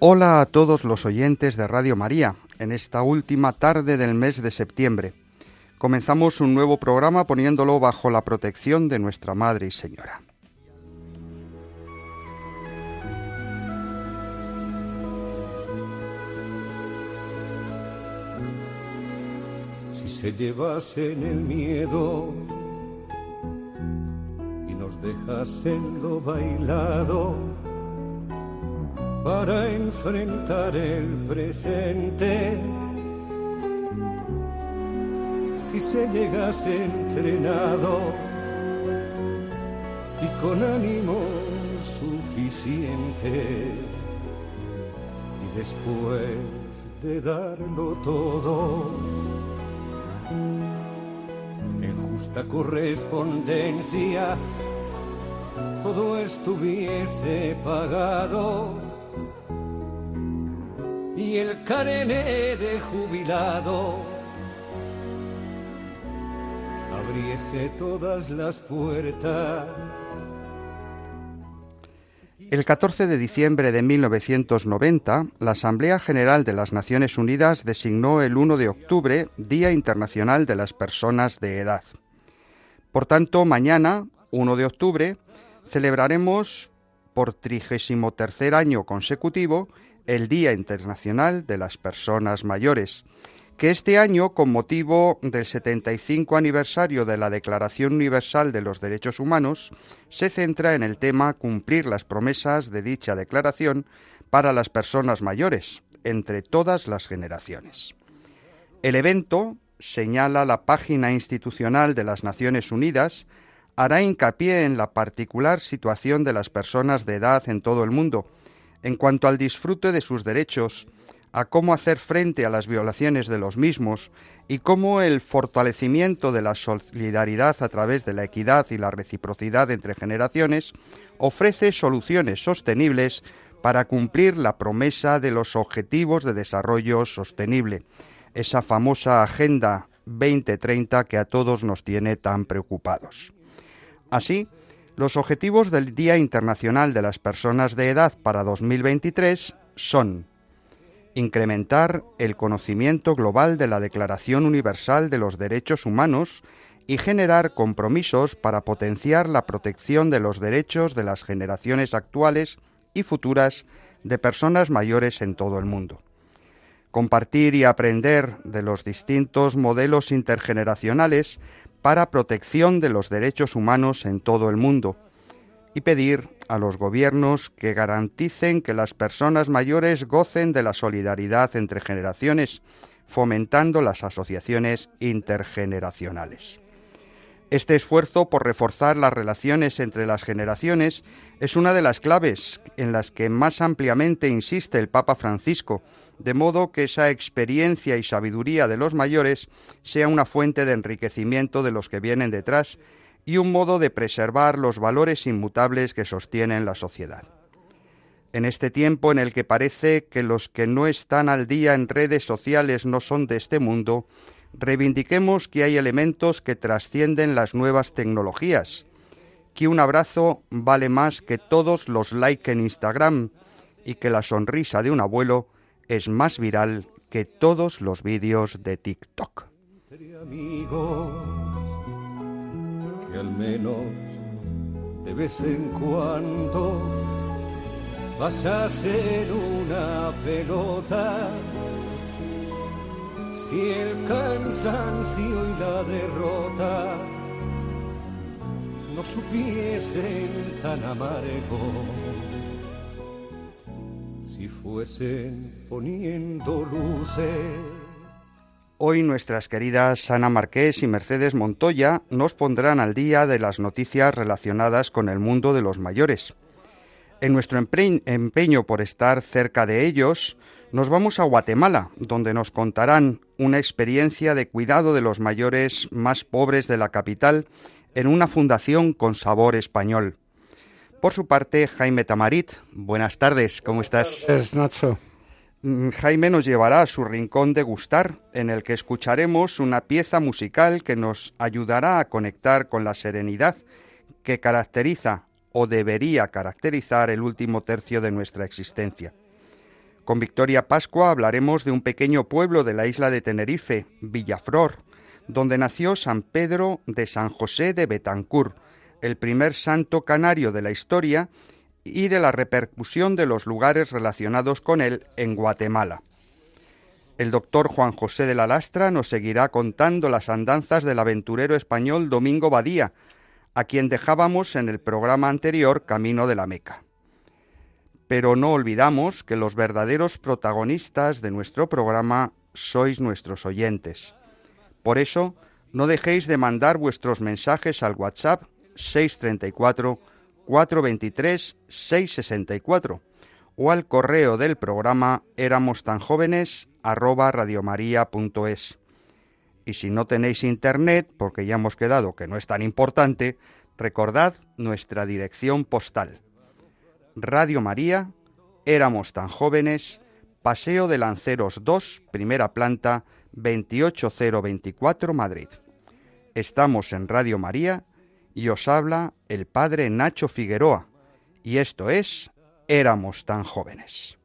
Hola a todos los oyentes de Radio María en esta última tarde del mes de septiembre. Comenzamos un nuevo programa poniéndolo bajo la protección de nuestra Madre y Señora. si se llevasen el miedo nos dejasen lo bailado para enfrentar el presente. Si se llegase entrenado y con ánimo suficiente y después de darlo todo en justa correspondencia todo estuviese pagado y el carné de jubilado abriese todas las puertas. El 14 de diciembre de 1990, la Asamblea General de las Naciones Unidas designó el 1 de octubre Día Internacional de las Personas de Edad. Por tanto, mañana, 1 de octubre, celebraremos por 33 año consecutivo el Día Internacional de las Personas Mayores, que este año, con motivo del 75 aniversario de la Declaración Universal de los Derechos Humanos, se centra en el tema cumplir las promesas de dicha declaración para las personas mayores, entre todas las generaciones. El evento, señala la página institucional de las Naciones Unidas, hará hincapié en la particular situación de las personas de edad en todo el mundo, en cuanto al disfrute de sus derechos, a cómo hacer frente a las violaciones de los mismos y cómo el fortalecimiento de la solidaridad a través de la equidad y la reciprocidad entre generaciones ofrece soluciones sostenibles para cumplir la promesa de los Objetivos de Desarrollo Sostenible, esa famosa Agenda 2030 que a todos nos tiene tan preocupados. Así, los objetivos del Día Internacional de las Personas de Edad para 2023 son incrementar el conocimiento global de la Declaración Universal de los Derechos Humanos y generar compromisos para potenciar la protección de los derechos de las generaciones actuales y futuras de personas mayores en todo el mundo. Compartir y aprender de los distintos modelos intergeneracionales para protección de los derechos humanos en todo el mundo y pedir a los gobiernos que garanticen que las personas mayores gocen de la solidaridad entre generaciones, fomentando las asociaciones intergeneracionales. Este esfuerzo por reforzar las relaciones entre las generaciones es una de las claves en las que más ampliamente insiste el Papa Francisco, de modo que esa experiencia y sabiduría de los mayores sea una fuente de enriquecimiento de los que vienen detrás y un modo de preservar los valores inmutables que sostienen la sociedad. En este tiempo en el que parece que los que no están al día en redes sociales no son de este mundo, reivindiquemos que hay elementos que trascienden las nuevas tecnologías, que un abrazo vale más que todos los likes en Instagram y que la sonrisa de un abuelo es más viral que todos los vídeos de TikTok. que al menos de vez en cuando vas a hacer una pelota. Si el cansancio y la derrota no supiesen tan amargo, si fuesen poniendo luces Hoy nuestras queridas Ana Marqués y Mercedes Montoya nos pondrán al día de las noticias relacionadas con el mundo de los mayores. En nuestro empeño por estar cerca de ellos, nos vamos a Guatemala, donde nos contarán una experiencia de cuidado de los mayores más pobres de la capital en una fundación con sabor español. Por su parte, Jaime Tamarit, buenas tardes, ¿cómo estás? Es Nacho. Mm, Jaime nos llevará a su rincón de gustar, en el que escucharemos una pieza musical que nos ayudará a conectar con la serenidad que caracteriza o debería caracterizar el último tercio de nuestra existencia. Con Victoria Pascua hablaremos de un pequeño pueblo de la isla de Tenerife, Villaflor, donde nació San Pedro de San José de Betancur, el primer santo canario de la historia y de la repercusión de los lugares relacionados con él en Guatemala. El doctor Juan José de la Lastra nos seguirá contando las andanzas del aventurero español Domingo Badía, a quien dejábamos en el programa anterior Camino de la Meca. Pero no olvidamos que los verdaderos protagonistas de nuestro programa sois nuestros oyentes. Por eso, no dejéis de mandar vuestros mensajes al WhatsApp 634 423 664 o al correo del programa éramos tan jóvenes arroba radiomaria.es. Y si no tenéis internet, porque ya hemos quedado que no es tan importante, recordad nuestra dirección postal. Radio María, éramos tan jóvenes, Paseo de Lanceros 2, primera planta, 28024 Madrid. Estamos en Radio María y os habla el Padre Nacho Figueroa, y esto es Éramos tan jóvenes.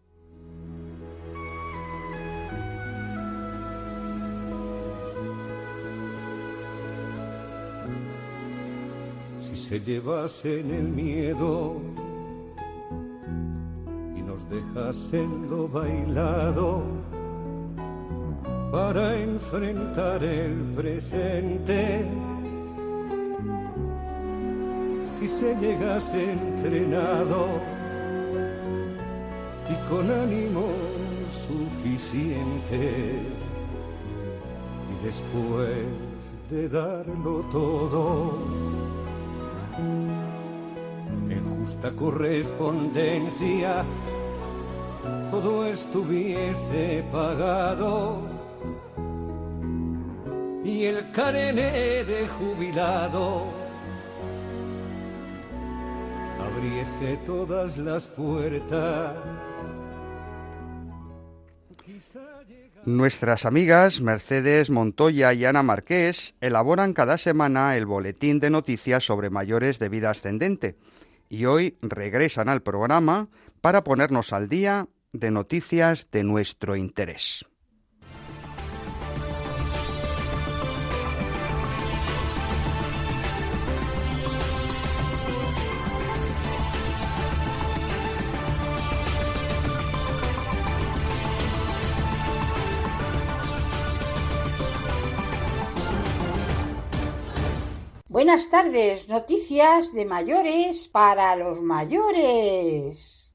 si se llevasen el miedo y nos dejasen lo bailado para enfrentar el presente. Si se llegase entrenado y con ánimo suficiente. Y después de darlo todo en justa correspondencia todo estuviese pagado. Y el carené de jubilado Nuestras amigas Mercedes Montoya y Ana Marqués elaboran cada semana el boletín de noticias sobre mayores de vida ascendente y hoy regresan al programa para ponernos al día de noticias de nuestro interés. Buenas tardes, noticias de mayores para los mayores.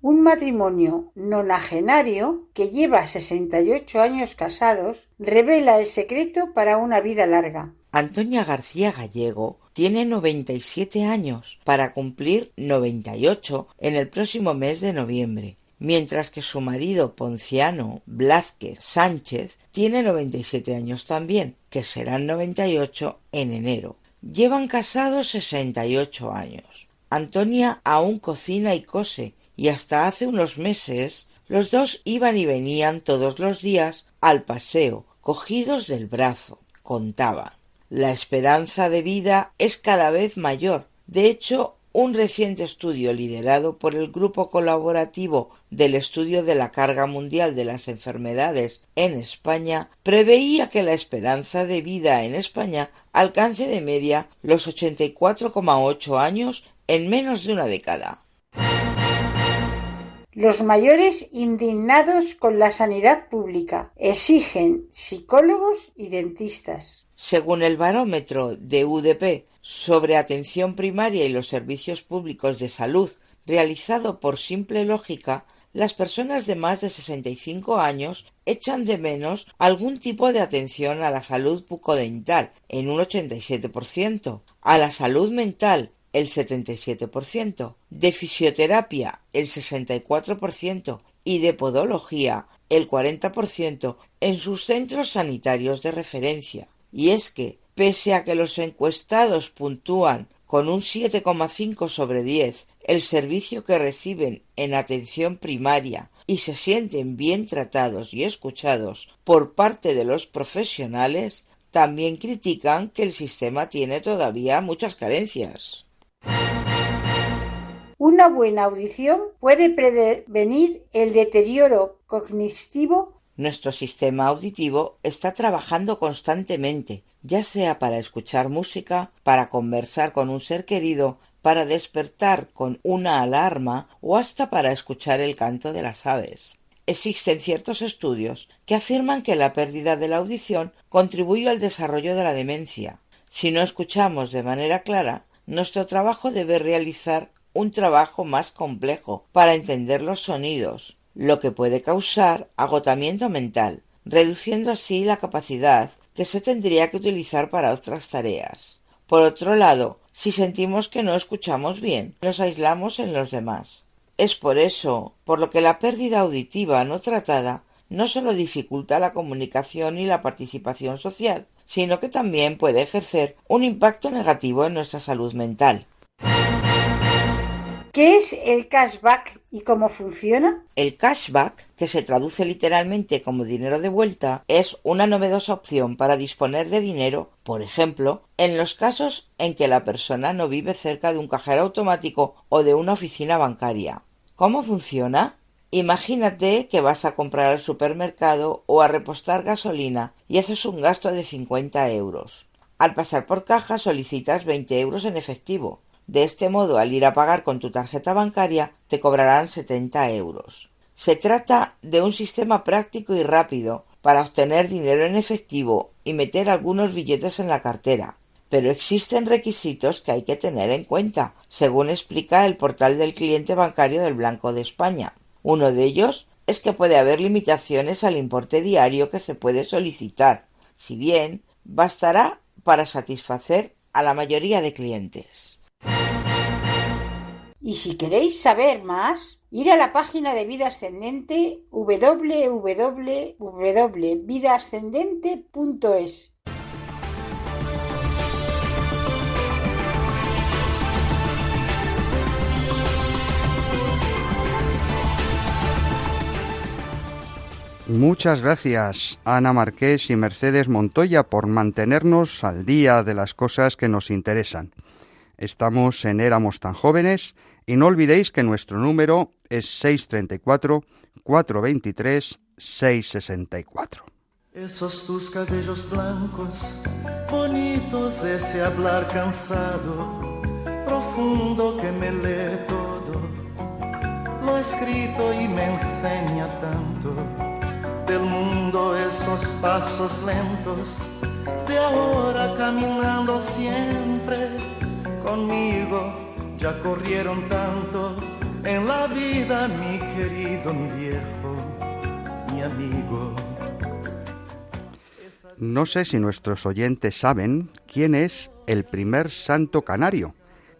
Un matrimonio nonagenario que lleva 68 años casados revela el secreto para una vida larga. Antonia García Gallego tiene 97 años para cumplir 98 en el próximo mes de noviembre mientras que su marido Ponciano Blázquez Sánchez tiene 97 años también, que serán 98 en enero. Llevan casados 68 años. Antonia aún cocina y cose, y hasta hace unos meses los dos iban y venían todos los días al paseo, cogidos del brazo, contaba. La esperanza de vida es cada vez mayor. De hecho, un reciente estudio liderado por el Grupo Colaborativo del Estudio de la Carga Mundial de las Enfermedades en España preveía que la esperanza de vida en España alcance de media los 84,8 años en menos de una década. Los mayores indignados con la sanidad pública exigen psicólogos y dentistas. Según el barómetro de UDP sobre atención primaria y los servicios públicos de salud realizado por simple lógica, las personas de más de 65 años echan de menos algún tipo de atención a la salud bucodental en un 87%, a la salud mental el 77%, de fisioterapia el 64% y de podología el 40% en sus centros sanitarios de referencia. Y es que, pese a que los encuestados puntúan con un 7,5 sobre 10 el servicio que reciben en atención primaria y se sienten bien tratados y escuchados por parte de los profesionales, también critican que el sistema tiene todavía muchas carencias. Una buena audición puede prevenir el deterioro cognitivo. Nuestro sistema auditivo está trabajando constantemente, ya sea para escuchar música, para conversar con un ser querido, para despertar con una alarma o hasta para escuchar el canto de las aves. Existen ciertos estudios que afirman que la pérdida de la audición contribuye al desarrollo de la demencia. Si no escuchamos de manera clara, nuestro trabajo debe realizar un trabajo más complejo para entender los sonidos, lo que puede causar agotamiento mental, reduciendo así la capacidad que se tendría que utilizar para otras tareas. Por otro lado, si sentimos que no escuchamos bien, nos aislamos en los demás. Es por eso por lo que la pérdida auditiva no tratada no solo dificulta la comunicación y la participación social, sino que también puede ejercer un impacto negativo en nuestra salud mental. ¿Qué es el cashback y cómo funciona? El cashback, que se traduce literalmente como dinero de vuelta, es una novedosa opción para disponer de dinero, por ejemplo, en los casos en que la persona no vive cerca de un cajero automático o de una oficina bancaria. ¿Cómo funciona? Imagínate que vas a comprar al supermercado o a repostar gasolina y haces un gasto de 50 euros. Al pasar por caja solicitas 20 euros en efectivo. De este modo, al ir a pagar con tu tarjeta bancaria, te cobrarán 70 euros. Se trata de un sistema práctico y rápido para obtener dinero en efectivo y meter algunos billetes en la cartera. Pero existen requisitos que hay que tener en cuenta, según explica el portal del cliente bancario del Blanco de España. Uno de ellos es que puede haber limitaciones al importe diario que se puede solicitar, si bien bastará para satisfacer a la mayoría de clientes. Y si queréis saber más, ir a la página de Vida Ascendente www.vidaascendente.es. Muchas gracias Ana Marqués y Mercedes Montoya por mantenernos al día de las cosas que nos interesan. Estamos en Éramos tan jóvenes y no olvidéis que nuestro número es 634-423-664. Esos tus cabellos blancos, bonitos, ese hablar cansado, profundo que me lee todo, lo escrito y me enseña tanto del mundo esos pasos lentos, de ahora caminando siempre conmigo ya corrieron tanto en la vida, mi querido, mi viejo, mi amigo. No sé si nuestros oyentes saben quién es el primer santo canario,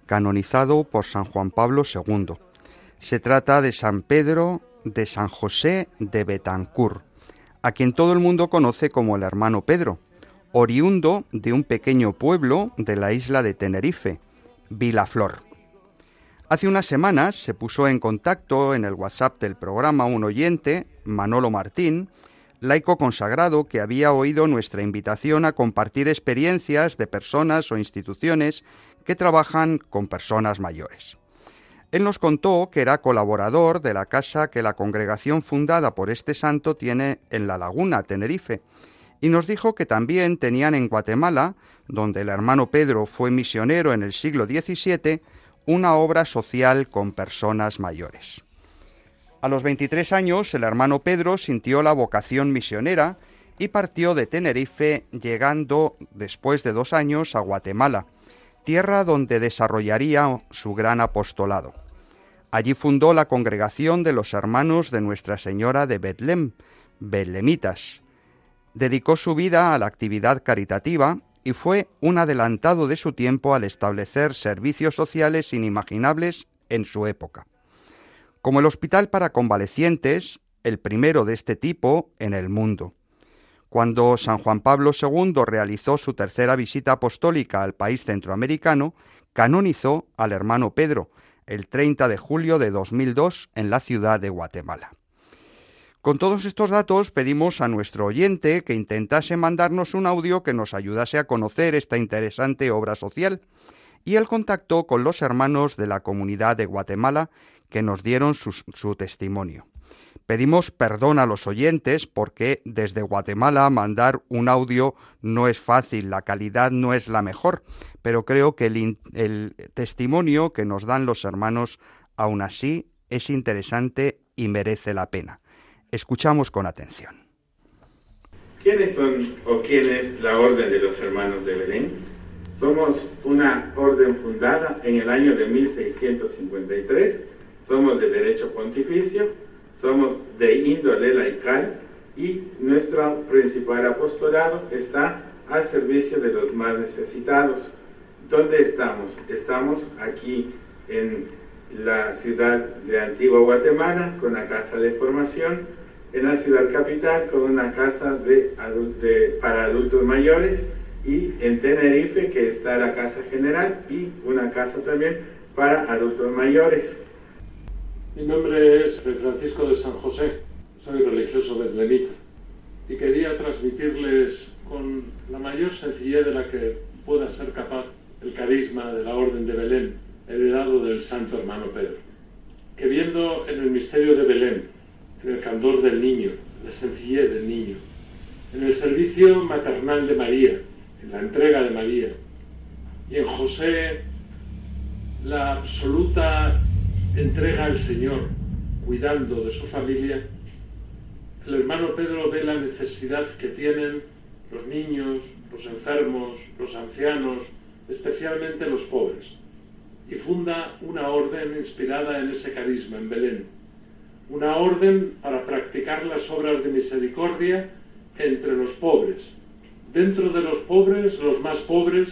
canonizado por San Juan Pablo II. Se trata de San Pedro de San José de Betancur, a quien todo el mundo conoce como el hermano Pedro, oriundo de un pequeño pueblo de la isla de Tenerife, Vilaflor. Hace unas semanas se puso en contacto en el WhatsApp del programa un oyente, Manolo Martín, laico consagrado que había oído nuestra invitación a compartir experiencias de personas o instituciones que trabajan con personas mayores. Él nos contó que era colaborador de la casa que la congregación fundada por este santo tiene en La Laguna, Tenerife, y nos dijo que también tenían en Guatemala, donde el hermano Pedro fue misionero en el siglo XVII, una obra social con personas mayores. A los 23 años el hermano Pedro sintió la vocación misionera y partió de Tenerife llegando después de dos años a Guatemala, tierra donde desarrollaría su gran apostolado. Allí fundó la congregación de los hermanos de Nuestra Señora de Betlem, Betlemitas. Dedicó su vida a la actividad caritativa y fue un adelantado de su tiempo al establecer servicios sociales inimaginables en su época, como el Hospital para Convalecientes, el primero de este tipo en el mundo. Cuando San Juan Pablo II realizó su tercera visita apostólica al país centroamericano, canonizó al hermano Pedro el 30 de julio de 2002 en la ciudad de Guatemala. Con todos estos datos pedimos a nuestro oyente que intentase mandarnos un audio que nos ayudase a conocer esta interesante obra social y el contacto con los hermanos de la comunidad de Guatemala que nos dieron su, testimonio. Pedimos perdón a los oyentes porque desde Guatemala mandar un audio no es fácil, la calidad no es la mejor, pero creo que el, el testimonio que nos dan los hermanos aún así es interesante y merece la pena. Escuchamos con atención. ¿Quiénes son o quién es la Orden de los Hermanos de Belén? Somos una orden fundada en el año de 1653, somos de derecho pontificio, somos de índole laical y nuestro principal apostolado está al servicio de los más necesitados. ¿Dónde estamos? Estamos aquí en la ciudad de Antigua Guatemala con la Casa de Formación, en la ciudad capital con una casa de, de, para adultos mayores y en Tenerife que está la casa general y una casa también para adultos mayores. Mi nombre es Francisco de San José, soy religioso betlemita y quería transmitirles con la mayor sencillez de la que pueda ser capaz el carisma de la Orden de Belén, heredado del Santo Hermano Pedro, que viendo en el misterio de Belén en el candor del niño, la sencillez del niño, en el servicio maternal de María, en la entrega de María, y en José la absoluta entrega al Señor, cuidando de su familia, el hermano Pedro ve la necesidad que tienen los niños, los enfermos, los ancianos, especialmente los pobres, y funda una orden inspirada en ese carisma en Belén, una orden para practicar las obras de misericordia entre los pobres, dentro de los pobres los más pobres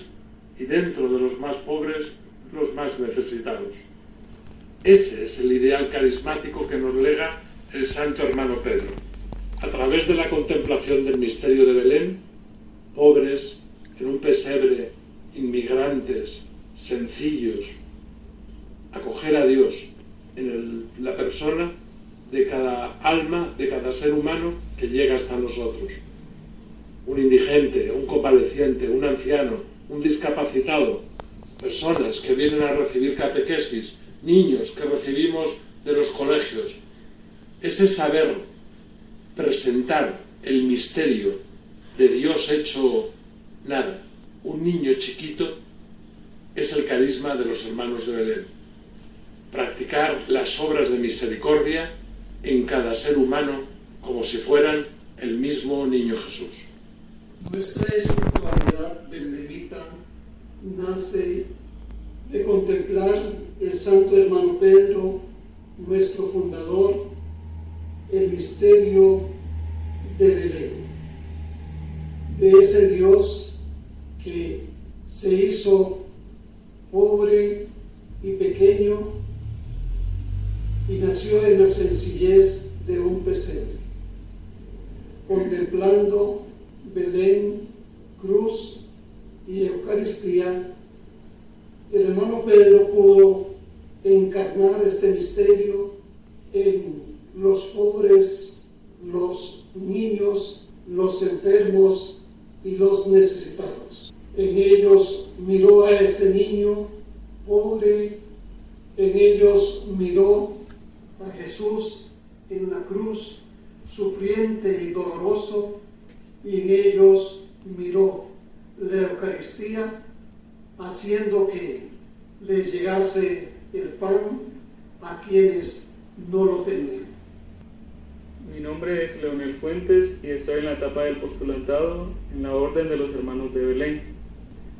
y dentro de los más pobres los más necesitados. Ese es el ideal carismático que nos lega el santo hermano Pedro. A través de la contemplación del misterio de Belén, pobres, en un pesebre, inmigrantes, sencillos, acoger a Dios en el, la persona de cada alma, de cada ser humano que llega hasta nosotros. Un indigente, un convaleciente, un anciano, un discapacitado, personas que vienen a recibir catequesis, niños que recibimos de los colegios. Ese saber presentar el misterio de Dios hecho nada, un niño chiquito, es el carisma de los hermanos de Belén. Practicar las obras de misericordia en cada ser humano como si fueran el mismo niño Jesús. Nuestra espiritualidad benedita nace de contemplar el santo hermano Pedro, nuestro fundador, el misterio de Belén, de ese Dios que se hizo pobre y pequeño y nació en la sencillez de un pesebre, contemplando Belén, cruz y Eucaristía. El hermano Pedro pudo encarnar este misterio en los pobres, los niños, los enfermos y los necesitados. En ellos miró a ese niño pobre, en ellos miró a Jesús en la cruz, sufriente y doloroso, y en ellos miró la Eucaristía, haciendo que les llegase el pan a quienes no lo tenían. Mi nombre es Leonel Fuentes y estoy en la etapa del postulado en la Orden de los Hermanos de Belén.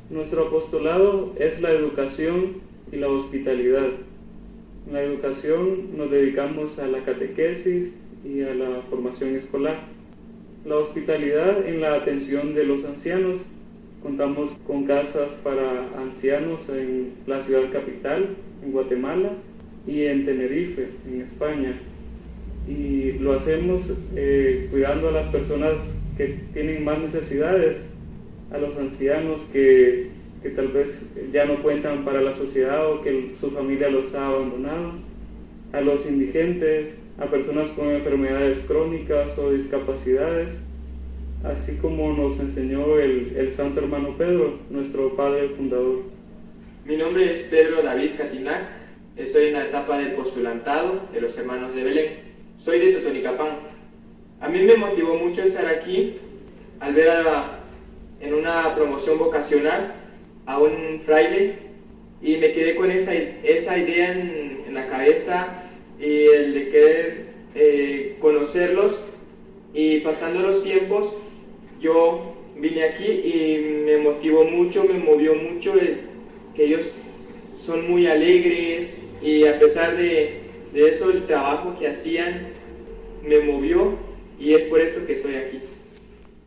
Nuestro apostolado es la educación y la hospitalidad. La educación nos dedicamos a la catequesis y a la formación escolar. La hospitalidad en la atención de los ancianos, Contamos con casas para ancianos en la ciudad capital, en Guatemala, y en Tenerife, en España. Y lo hacemos eh, cuidando a las personas que tienen más necesidades, a los ancianos que, que tal vez ya no cuentan para la sociedad o que su familia los ha abandonado, a los indigentes, a personas con enfermedades crónicas o discapacidades, así como nos enseñó el, el Santo Hermano Pedro, nuestro padre fundador. Mi nombre es Pedro David Catinac, estoy en la etapa del postulantado de los hermanos de Belén. Soy de Totonicapán. A mí me motivó mucho estar aquí al ver a, en una promoción vocacional a un fraile y me quedé con esa, esa idea en, la cabeza y el de querer eh, conocerlos y pasando los tiempos yo vine aquí y me motivó mucho, me movió mucho que ellos son muy alegres y a pesar de, de eso el trabajo que hacían me movió y es por eso que estoy aquí.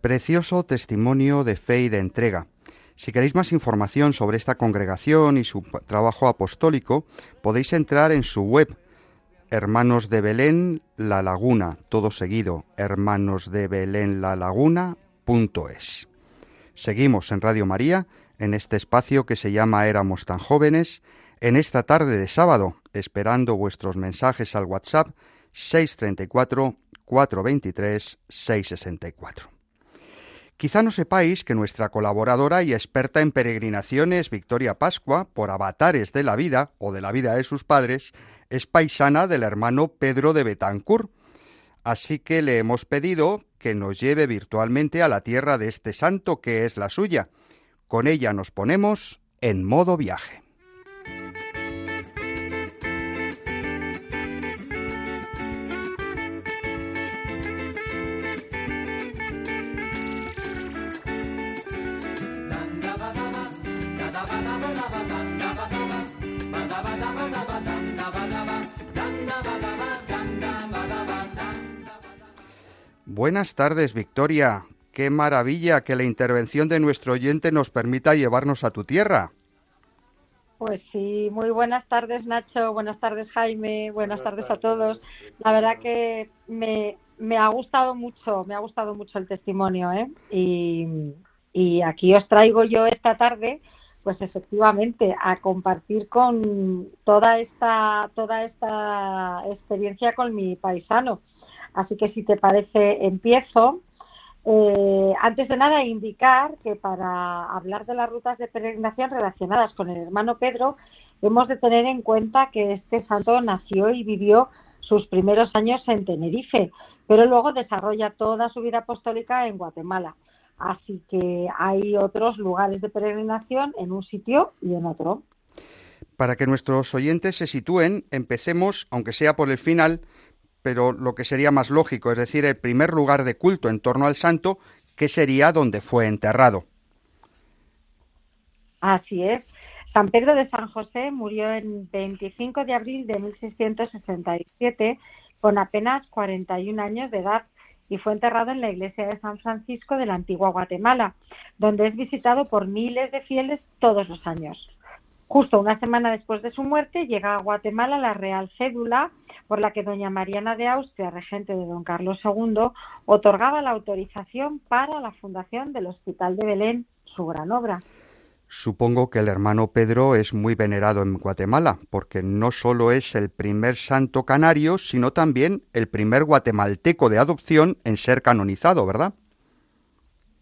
Precioso testimonio de fe y de entrega. Si queréis más información sobre esta congregación y su trabajo apostólico, podéis entrar en su web Hermanos de Belén La Laguna, todo seguido, hermanos de Belén La Laguna.es. Seguimos en Radio María, en este espacio que se llama Éramos tan jóvenes, en esta tarde de sábado, esperando vuestros mensajes al WhatsApp 634 423 664. Quizá no sepáis que nuestra colaboradora y experta en peregrinaciones, Victoria Pascua, por avatares de la vida o de la vida de sus padres, es paisana del hermano Pedro de Betancourt. Así que le hemos pedido que nos lleve virtualmente a la tierra de este santo que es la suya. Con ella nos ponemos en modo viaje. Buenas tardes, Victoria. Qué maravilla que la intervención de nuestro oyente nos permita llevarnos a tu tierra. Pues sí, muy buenas tardes Nacho, buenas tardes Jaime, buenas, tardes, a todos. La verdad que me, me, ha gustado mucho, me ha gustado mucho el testimonio, ¿eh? Y, y aquí os traigo yo esta tarde, pues efectivamente, a compartir con toda esta, toda esta experiencia con mi paisano. Así que si te parece, empiezo. Eh, antes de nada, indicar que para hablar de las rutas de peregrinación relacionadas con el hermano Pedro, hemos de tener en cuenta que este santo nació y vivió sus primeros años en Tenerife, pero luego desarrolla toda su vida apostólica en Guatemala. Así que hay otros lugares de peregrinación en un sitio y en otro. Para que nuestros oyentes se sitúen, empecemos, aunque sea por el final, pero lo que sería más lógico, es decir, el primer lugar de culto en torno al santo, que sería donde fue enterrado. Así es. San Pedro de San José murió el 25 de abril de 1667 con apenas 41 años de edad y fue enterrado en la iglesia de San Francisco de la antigua Guatemala, donde es visitado por miles de fieles todos los años. Justo una semana después de su muerte llega a Guatemala la Real Cédula por la que doña Mariana de Austria, regente de don Carlos II, otorgaba la autorización para la fundación del Hospital de Belén, su gran obra. Supongo que el hermano Pedro es muy venerado en Guatemala, porque no solo es el primer santo canario, sino también el primer guatemalteco de adopción en ser canonizado, ¿verdad?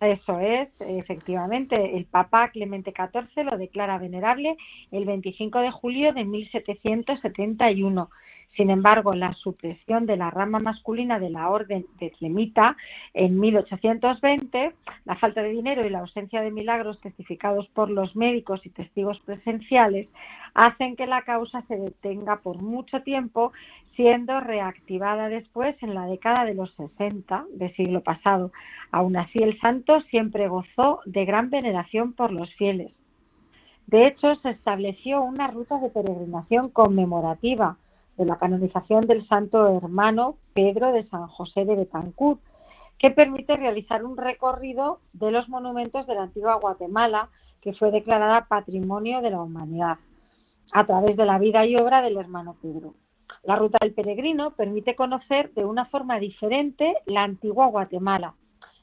Eso es, efectivamente. El Papa Clemente XIV lo declara venerable el 25 de julio de 1771. Sin embargo, la supresión de la rama masculina de la orden de Tlemita en 1820, la falta de dinero y la ausencia de milagros testificados por los médicos y testigos presenciales hacen que la causa se detenga por mucho tiempo, siendo reactivada después en la década de los 60 del siglo pasado. Aún así, el santo siempre gozó de gran veneración por los fieles. De hecho, se estableció una ruta de peregrinación conmemorativa de la canonización del santo hermano Pedro de San José de Betancourt, que permite realizar un recorrido de los monumentos de la antigua Guatemala, que fue declarada Patrimonio de la Humanidad, a través de la vida y obra del hermano Pedro. La ruta del peregrino permite conocer de una forma diferente la antigua Guatemala.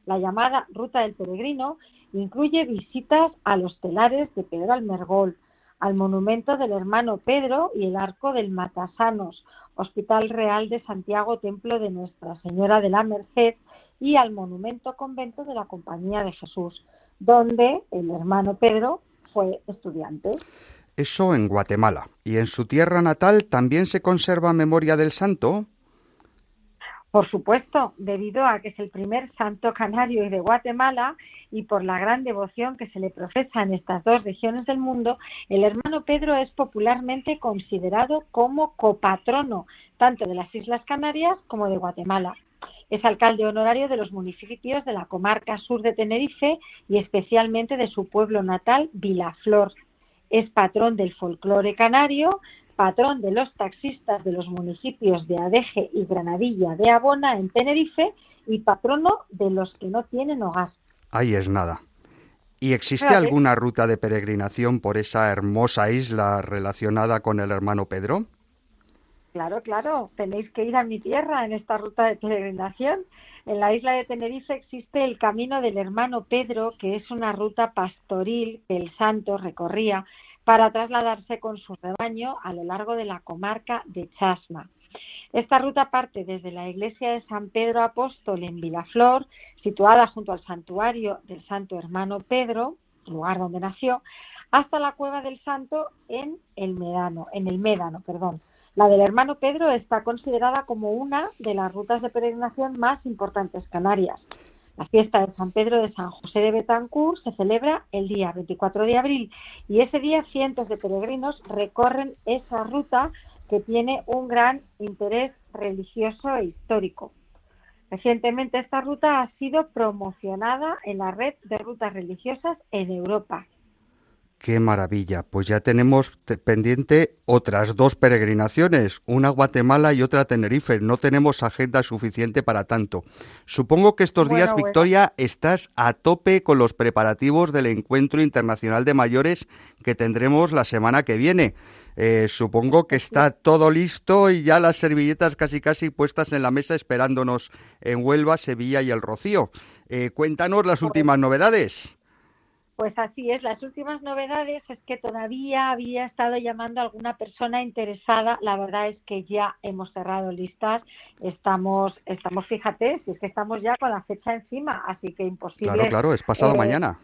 La llamada ruta del peregrino incluye visitas a los telares de Pedro Almergol, al monumento del hermano Pedro y el arco del Matasanos, Hospital Real de Santiago, Templo de Nuestra Señora de la Merced y al monumento convento de la Compañía de Jesús, donde el hermano Pedro fue estudiante. Eso en Guatemala. ¿Y en su tierra natal también se conserva memoria del santo? Por supuesto, debido a que es el primer santo canario de Guatemala y por la gran devoción que se le profesa en estas dos regiones del mundo, el hermano Pedro es popularmente considerado como copatrono tanto de las Islas Canarias como de Guatemala. Es alcalde honorario de los municipios de la comarca sur de Tenerife y especialmente de su pueblo natal, Vilaflor. Es patrón del folclore canario, patrón de los taxistas de los municipios de Adeje y Granadilla de Abona en Tenerife y patrono de los que no tienen hogar. Ahí es nada. ¿Y existe alguna ruta de peregrinación por esa hermosa isla relacionada con el hermano Pedro? Claro, claro, tenéis que ir a mi tierra en esta ruta de peregrinación. En la isla de Tenerife existe el Camino del Hermano Pedro, que es una ruta pastoril que el santo recorría para trasladarse con su rebaño a lo largo de la comarca de Chasma. Esta ruta parte desde la iglesia de San Pedro Apóstol en Vilaflor, situada junto al santuario del Santo Hermano Pedro, lugar donde nació, hasta la cueva del Santo en el Medano, en el Médano, perdón. La del Hermano Pedro está considerada como una de las rutas de peregrinación más importantes canarias. La fiesta de San Pedro de San José de Betancourt se celebra el día 24 de abril y ese día cientos de peregrinos recorren esa ruta que tiene un gran interés religioso e histórico. Recientemente esta ruta ha sido promocionada en la red de rutas religiosas en Europa Qué maravilla. Pues ya tenemos pendiente otras dos peregrinaciones, una a Guatemala y otra a Tenerife. No tenemos agenda suficiente para tanto. Supongo que estos días, Victoria, estás a tope con los preparativos del Encuentro Internacional de Mayores que tendremos la semana que viene. Eh, supongo que está todo listo y ya las servilletas casi casi puestas en la mesa esperándonos en Huelva, Sevilla y el Rocío. Eh, cuéntanos las últimas novedades. Pues así es. Las últimas novedades es que todavía había estado llamando a alguna persona interesada. La verdad es que ya hemos cerrado listas. Estamos, estamos, fíjate, si es que estamos ya con la fecha encima, así que imposible. Claro, claro, es pasado eh, mañana.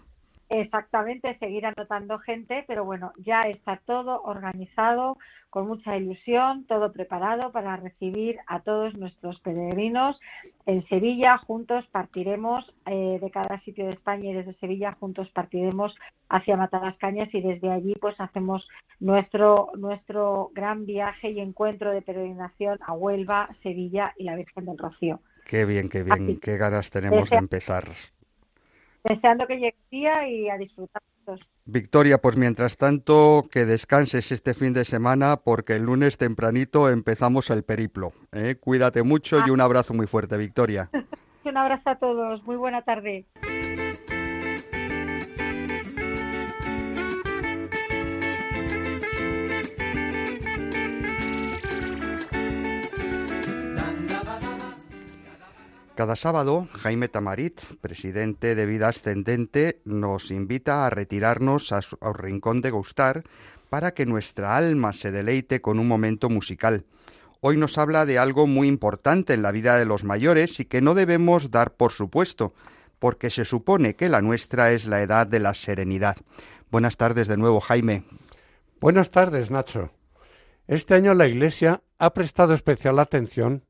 Exactamente, seguir anotando gente, pero bueno, ya está todo organizado con mucha ilusión, todo preparado para recibir a todos nuestros peregrinos en Sevilla. Juntos partiremos eh, de cada sitio de España y desde Sevilla juntos partiremos hacia Matalascañas y desde allí pues hacemos nuestro nuestro gran viaje y encuentro de peregrinación a Huelva, Sevilla y la Virgen del Rocío. Qué bien, qué bien, qué ganas tenemos de empezar deseando que llegue el día y a disfrutar. Victoria, pues mientras tanto, que descanses este fin de semana porque el lunes tempranito empezamos el periplo. ¿eh? Cuídate mucho y ah. un abrazo muy fuerte, Victoria. un abrazo a todos. Muy buena tarde. Cada sábado, Jaime Tamarit, presidente de Vida Ascendente, nos invita a retirarnos a su, rincón de gustar para que nuestra alma se deleite con un momento musical. Hoy nos habla de algo muy importante en la vida de los mayores y que no debemos dar por supuesto, porque se supone que la nuestra es la edad de la serenidad. Buenas tardes de nuevo, Jaime. Buenas tardes, Nacho. Este año la Iglesia ha prestado especial atención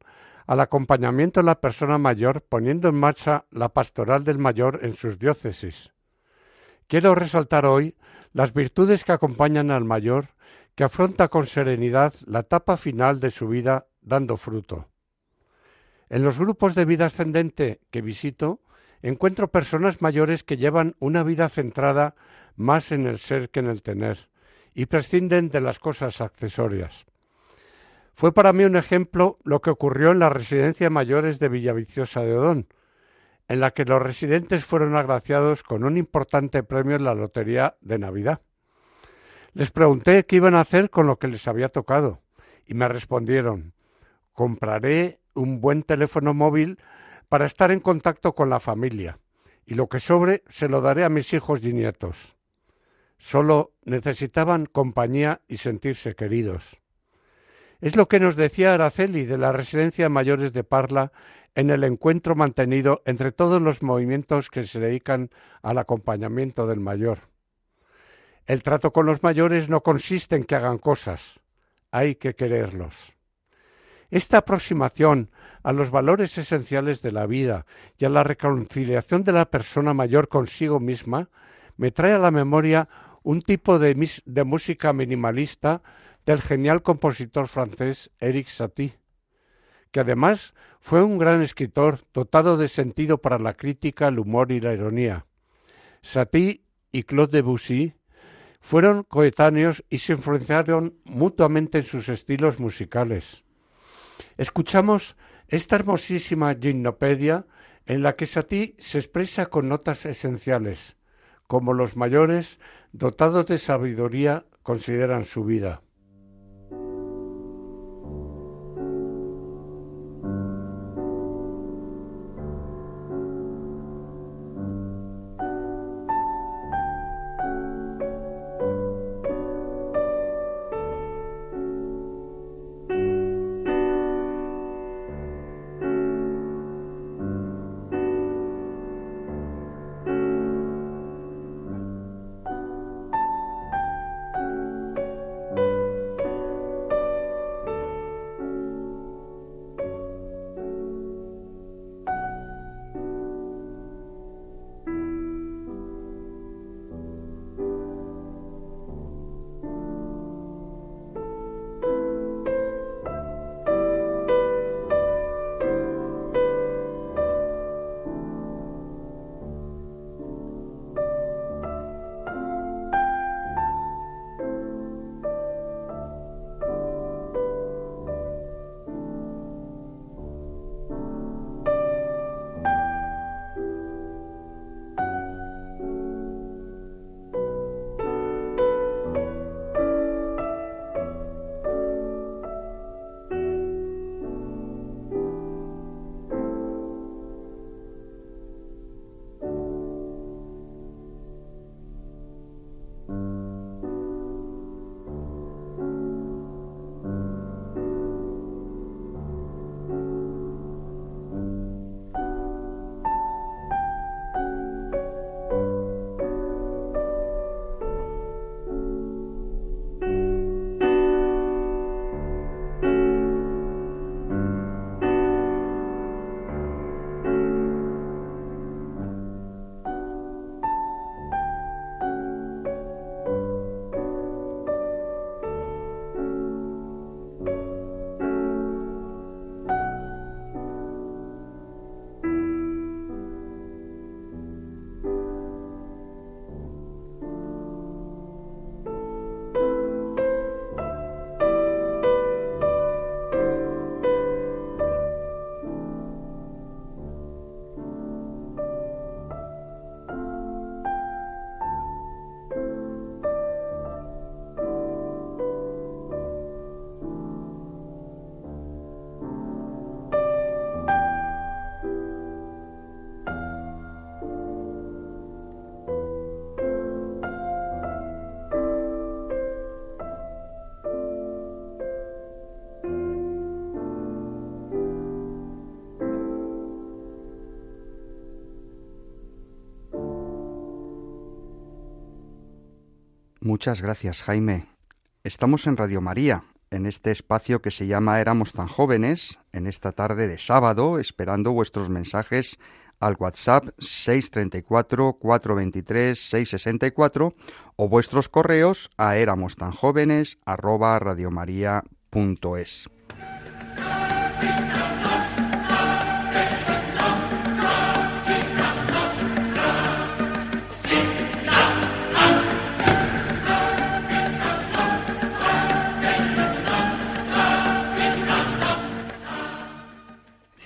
al acompañamiento de la persona mayor poniendo en marcha la pastoral del mayor en sus diócesis. Quiero resaltar hoy las virtudes que acompañan al mayor que afronta con serenidad la etapa final de su vida dando fruto. En los grupos de vida ascendente que visito, encuentro personas mayores que llevan una vida centrada más en el ser que en el tener, y prescinden de las cosas accesorias. Fue para mí un ejemplo lo que ocurrió en la residencia mayores de Villaviciosa de Odón, en la que los residentes fueron agraciados con un importante premio en la lotería de Navidad. Les pregunté qué iban a hacer con lo que les había tocado y me respondieron compraré un buen teléfono móvil para estar en contacto con la familia y lo que sobre se lo daré a mis hijos y nietos. Solo necesitaban compañía y sentirse queridos. Es lo que nos decía Araceli de la residencia mayores de Parla en el encuentro mantenido entre todos los movimientos que se dedican al acompañamiento del mayor. El trato con los mayores no consiste en que hagan cosas, hay que quererlos. Esta aproximación a los valores esenciales de la vida y a la reconciliación de la persona mayor consigo misma me trae a la memoria un tipo de, de música minimalista del genial compositor francés Eric Satie, que además fue un gran escritor dotado de sentido para la crítica, el humor y la ironía. Satie y Claude Debussy fueron coetáneos y se influenciaron mutuamente en sus estilos musicales. Escuchamos esta hermosísima gimnopedia en la que Satie se expresa con notas esenciales, como los mayores, dotados de sabiduría, consideran su vida. Muchas gracias, Jaime. Estamos en Radio María, en este espacio que se llama Éramos tan jóvenes, en esta tarde de sábado, esperando vuestros mensajes al WhatsApp 634 423 664 o vuestros correos a éramos tan jóvenes arroba radiomaria.es.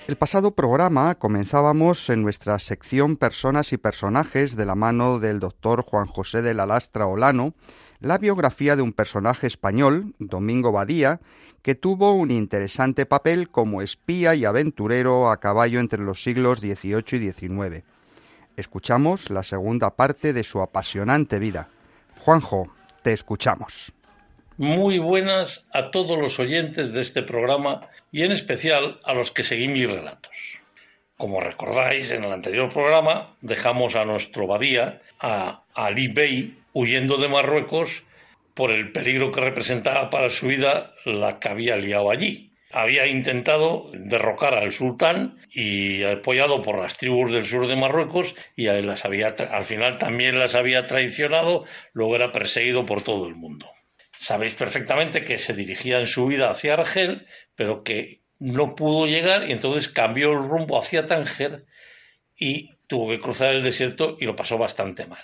El pasado programa comenzábamos en nuestra sección Personas y Personajes de la mano del doctor Juan José de la Lastra Olano, la biografía de un personaje español, Domingo Badía, que tuvo un interesante papel como espía y aventurero a caballo entre los siglos XVIII y XIX. Escuchamos la segunda parte de su apasionante vida. Juanjo, te escuchamos. Muy buenas a todos los oyentes de este programa y en especial a los que seguí mis relatos. Como recordáis, en el anterior programa dejamos a nuestro Badía, a Ali Bey, huyendo de Marruecos por el peligro que representaba para su vida la que había liado allí. Había intentado derrocar al sultán y apoyado por las tribus del sur de Marruecos y las había, al final también las había traicionado, luego era perseguido por todo el mundo. Sabéis perfectamente que se dirigía en su vida hacia Argel, pero que no pudo llegar y entonces cambió el rumbo hacia Tánger y tuvo que cruzar el desierto y lo pasó bastante mal.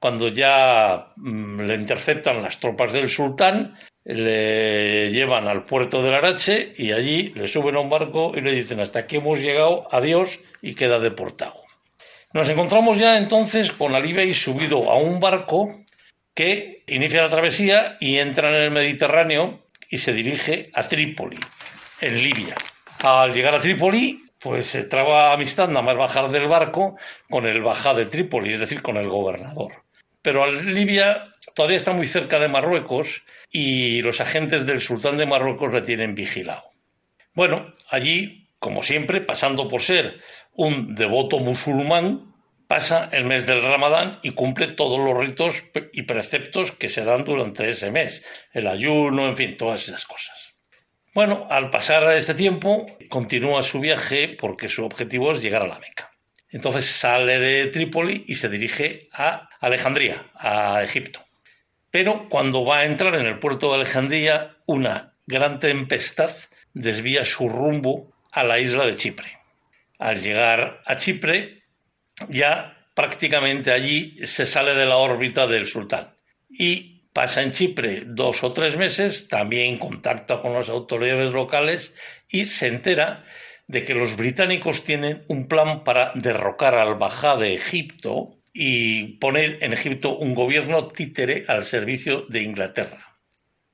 Cuando ya mm, le interceptan las tropas del sultán, le llevan al puerto del Arache y allí le suben a un barco y le dicen hasta aquí hemos llegado, adiós y queda deportado. Nos encontramos ya entonces con Alibey subido a un barco que inicia la travesía y entra en el Mediterráneo y se dirige a Trípoli, en Libia. Al llegar a Trípoli, pues se traba amistad nada más bajar del barco con el bajá de Trípoli, es decir, con el gobernador. Pero Libia todavía está muy cerca de Marruecos y los agentes del sultán de Marruecos le tienen vigilado. Bueno, allí, como siempre, pasando por ser un devoto musulmán, pasa el mes del Ramadán y cumple todos los ritos y preceptos que se dan durante ese mes, el ayuno, en fin, todas esas cosas. Bueno, al pasar este tiempo, continúa su viaje porque su objetivo es llegar a la Meca. Entonces sale de Trípoli y se dirige a Alejandría, a Egipto. Pero cuando va a entrar en el puerto de Alejandría, una gran tempestad desvía su rumbo a la isla de Chipre. Al llegar a Chipre, ya prácticamente allí se sale de la órbita del sultán y pasa en Chipre dos o tres meses, también contacta con las autoridades locales y se entera de que los británicos tienen un plan para derrocar al Bajá de Egipto y poner en Egipto un gobierno títere al servicio de Inglaterra.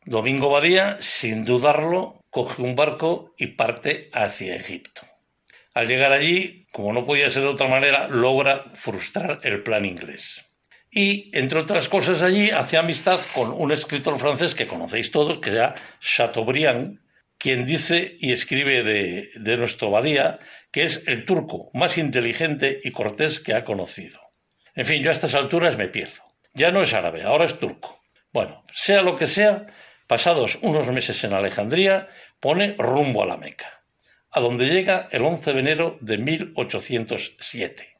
Domingo Badía, sin dudarlo, coge un barco y parte hacia Egipto. Al llegar allí, como no podía ser de otra manera, logra frustrar el plan inglés. Y, entre otras cosas, allí hace amistad con un escritor francés que conocéis todos, que se llama Chateaubriand, quien dice y escribe de, de nuestro Badía que es el turco más inteligente y cortés que ha conocido. En fin, yo a estas alturas me pierdo. Ya no es árabe, ahora es turco. Bueno, sea lo que sea, pasados unos meses en Alejandría, pone rumbo a la Meca a donde llega el 11 de enero de 1807.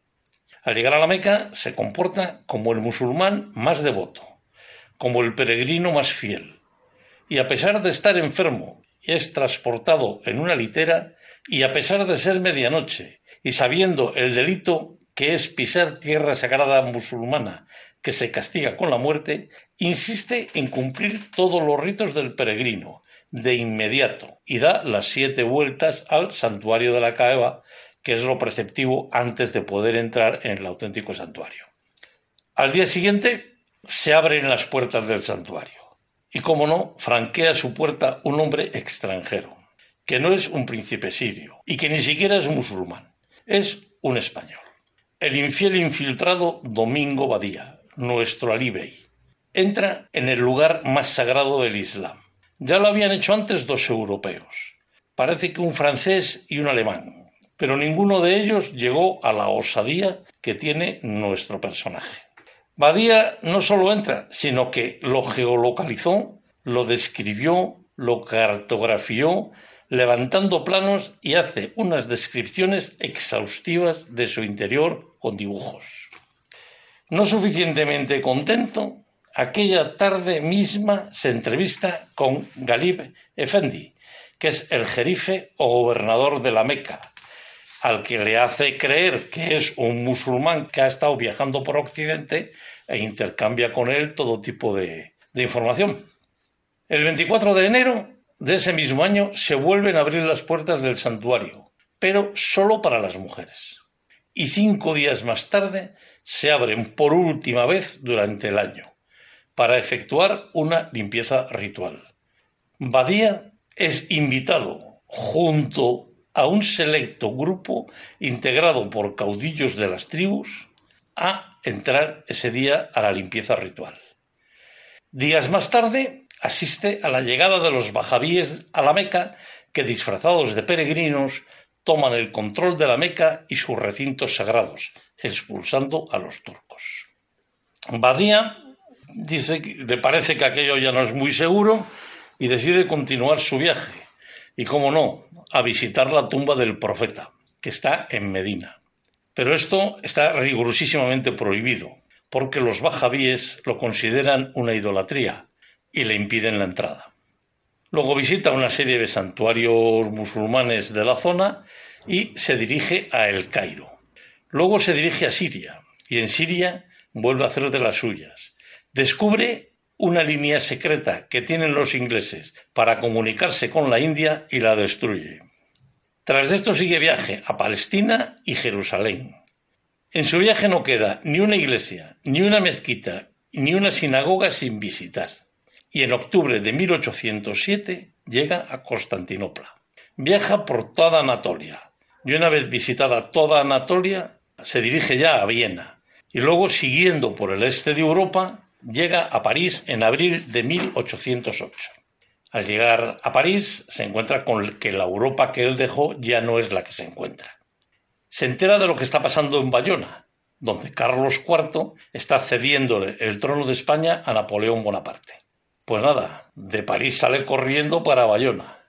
Al llegar a la Meca se comporta como el musulmán más devoto, como el peregrino más fiel, y a pesar de estar enfermo es transportado en una litera y a pesar de ser medianoche y sabiendo el delito que es pisar tierra sagrada musulmana que se castiga con la muerte, insiste en cumplir todos los ritos del peregrino de inmediato y da las siete vueltas al santuario de la Caeva, que es lo preceptivo antes de poder entrar en el auténtico santuario. Al día siguiente se abren las puertas del santuario y, como no, franquea su puerta un hombre extranjero, que no es un príncipe sirio y que ni siquiera es musulmán, es un español. El infiel infiltrado Domingo Badía, nuestro Alibey, entra en el lugar más sagrado del Islam ya lo habían hecho antes dos europeos. Parece que un francés y un alemán, pero ninguno de ellos llegó a la osadía que tiene nuestro personaje. Badía no solo entra, sino que lo geolocalizó, lo describió lo cartografió levantando planos y hace unas descripciones exhaustivas de su interior con dibujos. No suficientemente contento, aquella tarde misma se entrevista con Galib Effendi, que es el jerife o gobernador de la Meca, al que le hace creer que es un musulmán que ha estado viajando por Occidente e intercambia con él todo tipo de, de información. El 24 de enero de ese mismo año se vuelven a abrir las puertas del santuario, pero solo para las mujeres. Y cinco días más tarde se abren por última vez durante el año, para efectuar una limpieza ritual. Badía es invitado junto a un selecto grupo integrado por caudillos de las tribus a entrar ese día a la limpieza ritual. Días más tarde asiste a la llegada de los bajavíes a la Meca que disfrazados de peregrinos toman el control de la Meca y sus recintos sagrados, expulsando a los turcos. Badía dice que le parece que aquello ya no es muy seguro y decide continuar su viaje y, como no, a visitar la tumba del profeta, que está en Medina. Pero esto está rigurosísimamente prohibido, porque los bajavíes lo consideran una idolatría y le impiden la entrada. Luego visita una serie de santuarios musulmanes de la zona y se dirige a El Cairo. Luego se dirige a Siria y en Siria vuelve a hacer de las suyas. Descubre una línea secreta que tienen los ingleses para comunicarse con la India y la destruye. Tras esto sigue viaje a Palestina y Jerusalén. En su viaje no queda ni una iglesia, ni una mezquita, ni una sinagoga sin visitar y en octubre de 1807 llega a Constantinopla. Viaja por toda Anatolia y una vez visitada toda Anatolia se dirige ya a Viena y luego siguiendo por el este de Europa llega a París en abril de 1808. Al llegar a París se encuentra con que la Europa que él dejó ya no es la que se encuentra. Se entera de lo que está pasando en Bayona, donde Carlos IV está cediéndole el trono de España a Napoleón Bonaparte. Pues nada, de París sale corriendo para Bayona.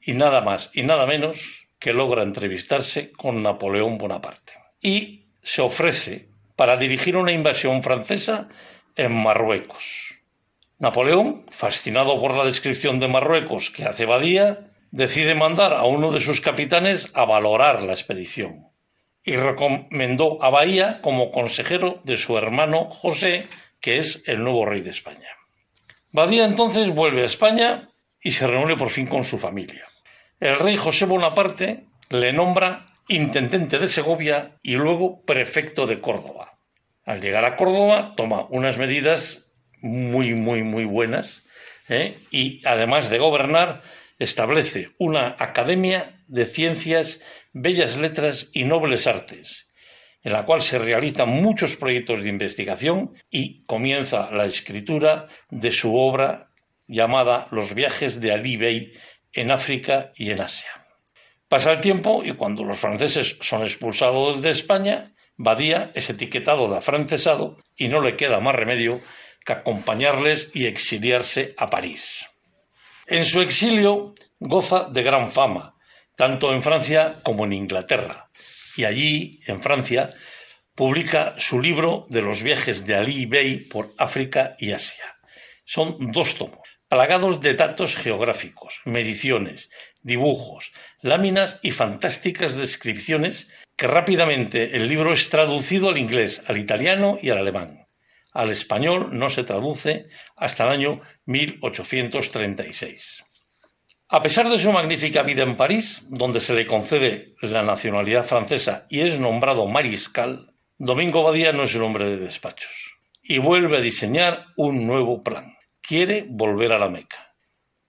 Y nada más y nada menos que logra entrevistarse con Napoleón Bonaparte. Y se ofrece para dirigir una invasión francesa en Marruecos. Napoleón, fascinado por la descripción de Marruecos que hace Badía, decide mandar a uno de sus capitanes a valorar la expedición y recomendó a Bahía como consejero de su hermano José, que es el nuevo rey de España. Badía entonces vuelve a España y se reúne por fin con su familia. El rey José Bonaparte le nombra intendente de Segovia y luego prefecto de Córdoba. Al llegar a Córdoba toma unas medidas muy, muy, muy buenas ¿eh? y además de gobernar establece una academia de ciencias, bellas letras y nobles artes en la cual se realizan muchos proyectos de investigación y comienza la escritura de su obra llamada Los viajes de Ali Bey en África y en Asia. Pasa el tiempo y cuando los franceses son expulsados de España, Badía es etiquetado de afrancesado y no le queda más remedio que acompañarles y exiliarse a París. En su exilio goza de gran fama, tanto en Francia como en Inglaterra, y allí, en Francia, publica su libro de los viajes de Ali Bey por África y Asia. Son dos tomos, plagados de datos geográficos, mediciones, dibujos, láminas y fantásticas descripciones que rápidamente el libro es traducido al inglés, al italiano y al alemán. Al español no se traduce hasta el año 1836. A pesar de su magnífica vida en París, donde se le concede la nacionalidad francesa y es nombrado mariscal, Domingo Badía no es un hombre de despachos y vuelve a diseñar un nuevo plan. Quiere volver a la Meca.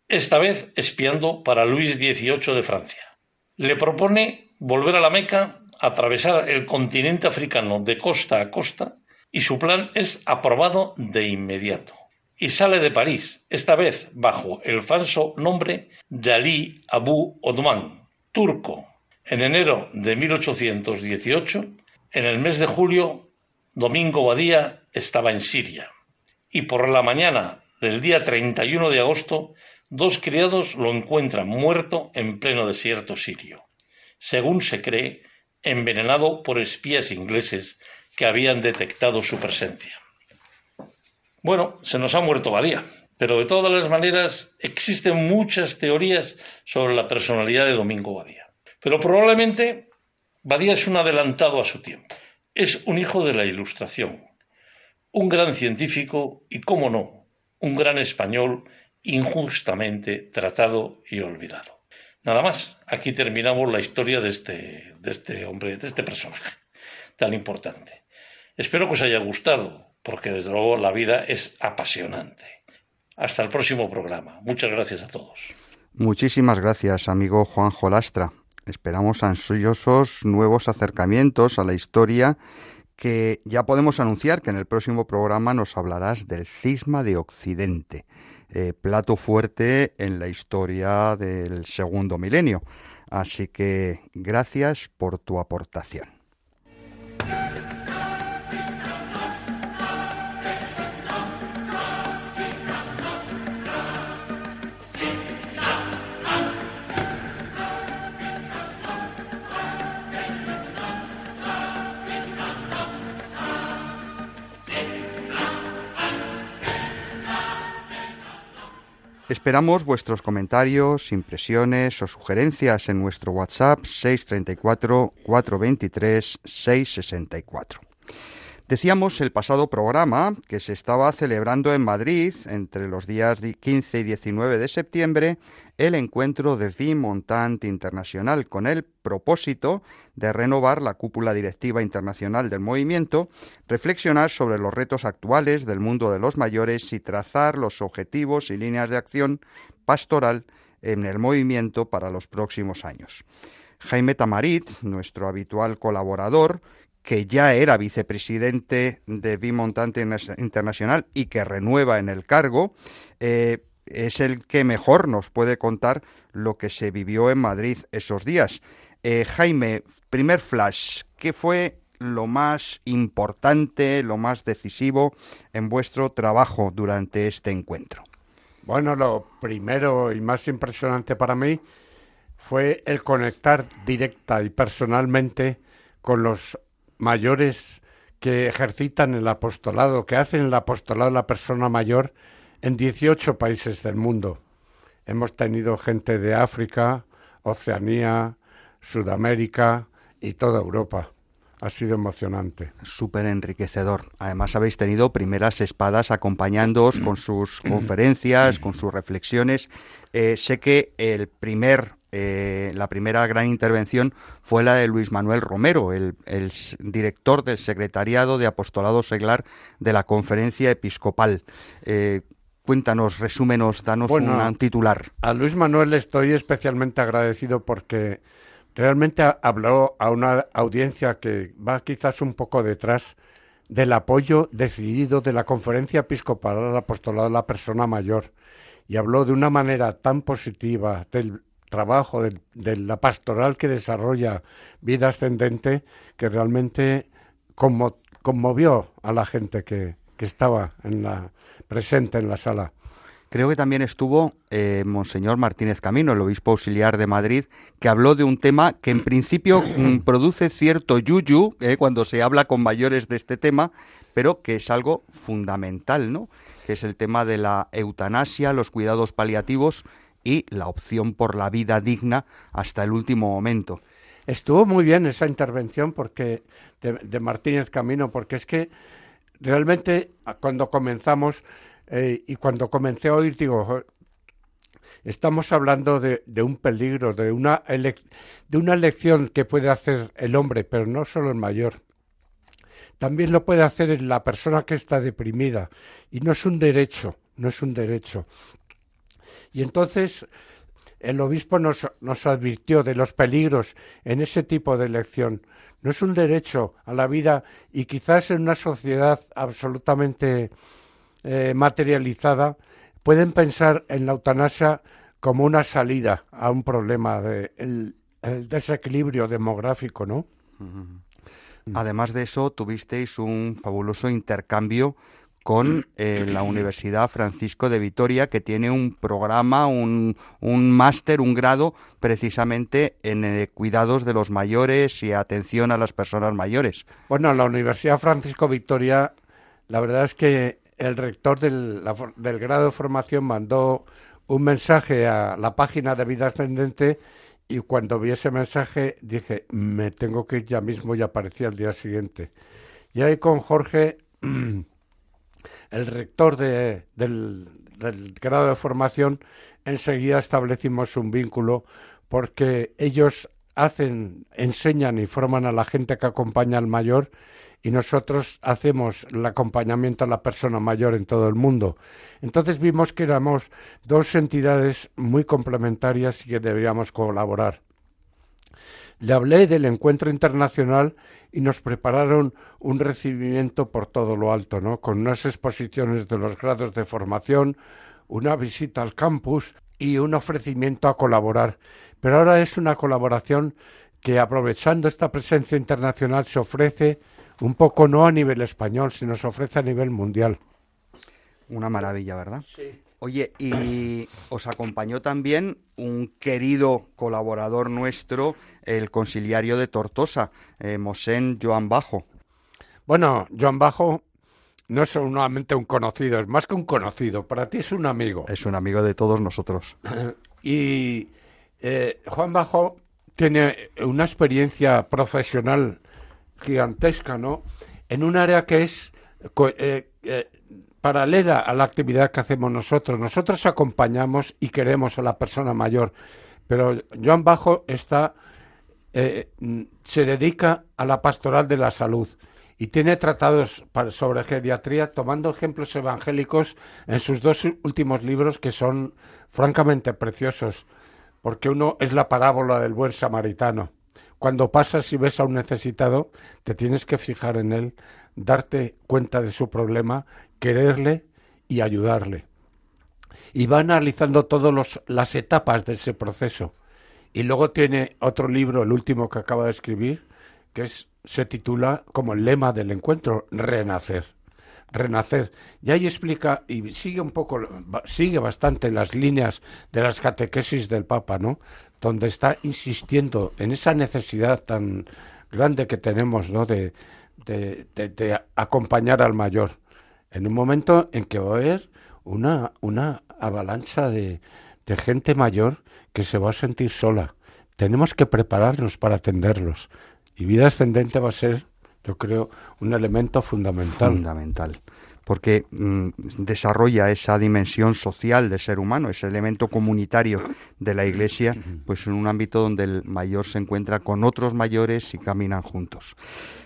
Esta vez espiando para Luis XVIII de Francia. Le propone volver a la Meca, atravesar el continente africano de costa a costa y su plan es aprobado de inmediato. Y sale de París, esta vez bajo el falso nombre de Ali Abu Odman, turco. En enero de 1818, en el mes de julio, Domingo Badía estaba en Siria. Y por la mañana del día 31 de agosto, dos criados lo encuentran muerto en pleno desierto sirio, según se cree, envenenado por espías ingleses que habían detectado su presencia. Bueno, se nos ha muerto Badía, pero de todas las maneras existen muchas teorías sobre la personalidad de Domingo Badía. Pero probablemente Badía es un adelantado a su tiempo. Es un hijo de la Ilustración, un gran científico y, cómo no, un gran español injustamente tratado y olvidado. Nada más, aquí terminamos la historia de este, de este hombre, de este personaje tan importante. Espero que os haya gustado, porque desde luego la vida es apasionante. Hasta el próximo programa. Muchas gracias a todos. Muchísimas gracias, amigo Juan Jolastra. Esperamos ansiosos nuevos acercamientos a la historia que ya podemos anunciar que en el próximo programa nos hablarás del cisma de Occidente, eh, plato fuerte en la historia del segundo milenio. Así que gracias por tu aportación. Esperamos vuestros comentarios, impresiones o sugerencias en nuestro WhatsApp 634 423 664. Decíamos el pasado programa que se estaba celebrando en Madrid entre los días 15 y 19 de septiembre el encuentro de Vie Montant Internacional con el propósito de renovar la cúpula directiva internacional del movimiento, reflexionar sobre los retos actuales del mundo de los mayores y trazar los objetivos y líneas de acción pastoral en el movimiento para los próximos años. Jaime Tamarit, nuestro habitual colaborador, que ya era vicepresidente de Montante Internacional y que renueva en el cargo, eh, es el que mejor nos puede contar lo que se vivió en Madrid esos días. Eh, Jaime, primer flash, ¿qué fue lo más importante, lo más decisivo en vuestro trabajo durante este encuentro? Bueno, lo primero y más impresionante para mí fue el conectar directa y personalmente con los mayores que ejercitan el apostolado, que hacen el apostolado de la persona mayor en 18 países del mundo. Hemos tenido gente de África, Oceanía, Sudamérica y toda Europa. Ha sido emocionante. Súper enriquecedor. Además habéis tenido primeras espadas acompañándoos con sus conferencias, con sus reflexiones. Eh, sé que el primer eh, la primera gran intervención fue la de Luis Manuel Romero, el, director del Secretariado de Apostolado Seglar de la Conferencia Episcopal. Eh, cuéntanos, resúmenos, danos un titular. A Luis Manuel estoy especialmente agradecido porque realmente habló a una audiencia que va quizás un poco detrás del apoyo decidido de la Conferencia Episcopal al Apostolado de la Persona Mayor y habló de una manera tan positiva del trabajo, de, la pastoral que desarrolla vida ascendente, que realmente conmovió a la gente que, estaba en la, presente en la sala. Creo que también estuvo eh, Monseñor Martínez Camino, el obispo auxiliar de Madrid, que habló de un tema que en principio mm, produce cierto yuyu eh, cuando se habla con mayores de este tema, pero que es algo fundamental, ¿no? Que es el tema de la eutanasia, los cuidados paliativos y la opción por la vida digna hasta el último momento. Estuvo muy bien esa intervención porque de, Martínez Camino, porque es que realmente cuando comenzamos eh, y cuando comencé a oír, digo, estamos hablando de, un peligro, de una, de una elección que puede hacer el hombre, pero no solo el mayor. También lo puede hacer la persona que está deprimida. Y no es un derecho, no es un derecho. Y entonces el obispo nos, nos, advirtió de los peligros en ese tipo de elección. No es un derecho a la vida y quizás en una sociedad absolutamente eh, materializada pueden pensar en la eutanasia como una salida a un problema de el, desequilibrio demográfico, ¿no? Además de eso, tuvisteis un fabuloso intercambio con eh, la Universidad Francisco de Vitoria, que tiene un programa, un, un máster, un grado precisamente en eh, cuidados de los mayores y atención a las personas mayores. Bueno, la Universidad Francisco Vitoria, la verdad es que el rector del, del grado de formación mandó un mensaje a la página de Vida Ascendente y cuando vi ese mensaje dije, me tengo que ir ya mismo y aparecía al día siguiente. Y ahí con Jorge el rector del, grado de formación, enseguida establecimos un vínculo porque ellos hacen, enseñan y forman a la gente que acompaña al mayor y nosotros hacemos el acompañamiento a la persona mayor en todo el mundo. Entonces vimos que éramos dos entidades muy complementarias y que deberíamos colaborar. Le hablé del encuentro internacional y nos prepararon un recibimiento por todo lo alto, ¿no? Con unas exposiciones de los grados de formación, una visita al campus y un ofrecimiento a colaborar. Pero ahora es una colaboración que aprovechando esta presencia internacional se ofrece un poco no a nivel español, sino se ofrece a nivel mundial. Una maravilla, ¿verdad? Sí. Oye, y os acompañó también un querido colaborador nuestro, el conciliario de Tortosa, eh, Mosén Joan Bajo. Bueno, Joan Bajo no es solamente un conocido, es más que un conocido. Para ti es un amigo. Es un amigo de todos nosotros. y eh, Juan Bajo tiene una experiencia profesional gigantesca, ¿no? En un área que es eh, paralela a la actividad que hacemos nosotros. Nosotros acompañamos y queremos a la persona mayor, pero Joan Bajo está, eh, se dedica a la pastoral de la salud y tiene tratados sobre geriatría tomando ejemplos evangélicos en sus dos últimos libros que son francamente preciosos, porque uno es la parábola del buen samaritano. Cuando pasas y ves a un necesitado, te tienes que fijar en él, darte cuenta de su problema quererle y ayudarle. Y va analizando todas las etapas de ese proceso. Y luego tiene otro libro, el último que acaba de escribir, que es, se titula como el lema del encuentro, Renacer. Renacer. Y ahí explica, y sigue un poco, sigue bastante las líneas de las catequesis del Papa, ¿no? Donde está insistiendo en esa necesidad tan grande que tenemos, ¿no? de, de acompañar al mayor en un momento en que va a haber una, una avalancha de, de gente mayor que se va a sentir sola. Tenemos que prepararnos para atenderlos. Y vida ascendente va a ser, yo creo, un elemento fundamental. Fundamental porque mm, desarrolla esa dimensión social del ser humano, ese elemento comunitario de la Iglesia, pues en un ámbito donde el mayor se encuentra con otros mayores y caminan juntos.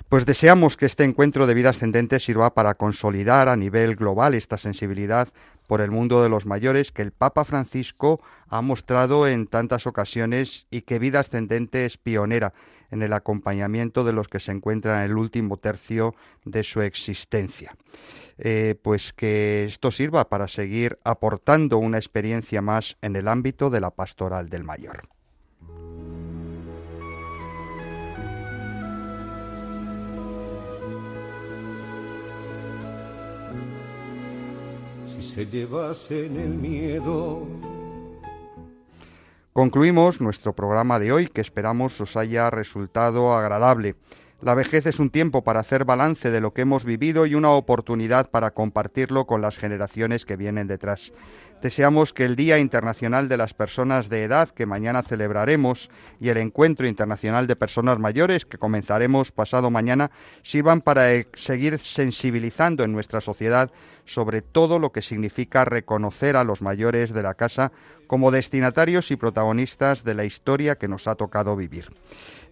Pues deseamos que este encuentro de vida ascendente sirva para consolidar a nivel global esta sensibilidad por el mundo de los mayores que el Papa Francisco ha mostrado en tantas ocasiones y que Vida Ascendente es pionera en el acompañamiento de los que se encuentran en el último tercio de su existencia. Eh, pues que esto sirva para seguir aportando una experiencia más en el ámbito de la pastoral del mayor. Se en el miedo. Concluimos nuestro programa de hoy que esperamos os haya resultado agradable. La vejez es un tiempo para hacer balance de lo que hemos vivido y una oportunidad para compartirlo con las generaciones que vienen detrás. Deseamos que el Día Internacional de las Personas de Edad, que mañana celebraremos, y el Encuentro Internacional de Personas Mayores, que comenzaremos pasado mañana, sirvan para e-, seguir sensibilizando en nuestra sociedad sobre todo lo que significa reconocer a los mayores de la casa como destinatarios y protagonistas de la historia que nos ha tocado vivir.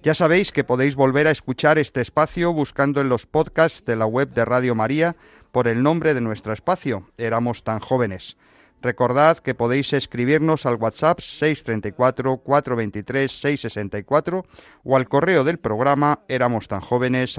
Ya sabéis que podéis volver a escuchar este espacio buscando en los podcasts de la web de Radio María por el nombre de nuestro espacio, Éramos tan jóvenes. Recordad que podéis escribirnos al WhatsApp 634 423 664 o al correo del programa éramos tan jóvenes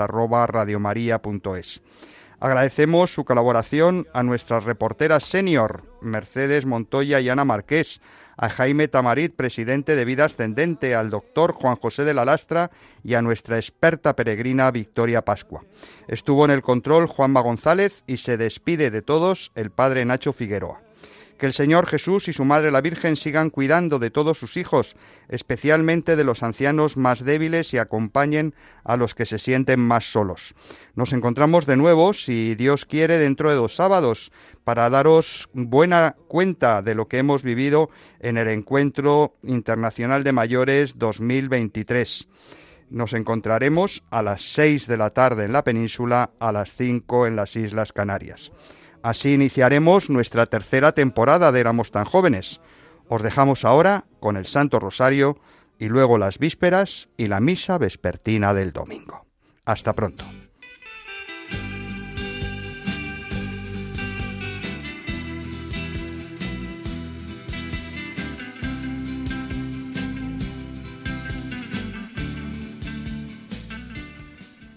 Agradecemos su colaboración a nuestras reporteras senior, Mercedes Montoya y Ana Marqués, a Jaime Tamarit, presidente de Vida Ascendente, al doctor Juan José de la Lastra y a nuestra experta peregrina Victoria Pascua. Estuvo en el control Juanma González y se despide de todos el padre Nacho Figueroa. Que el Señor Jesús y su Madre la Virgen sigan cuidando de todos sus hijos, especialmente de los ancianos más débiles y acompañen a los que se sienten más solos. Nos encontramos de nuevo, si Dios quiere, dentro de dos sábados para daros buena cuenta de lo que hemos vivido en el Encuentro Internacional de Mayores 2023. Nos encontraremos a las seis de la tarde en la península, a las cinco en las Islas Canarias. Así iniciaremos nuestra tercera temporada de Éramos tan jóvenes. Os dejamos ahora con el Santo Rosario y luego las vísperas y la misa vespertina del domingo. Hasta pronto.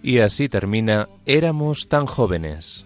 Y así termina Éramos tan jóvenes.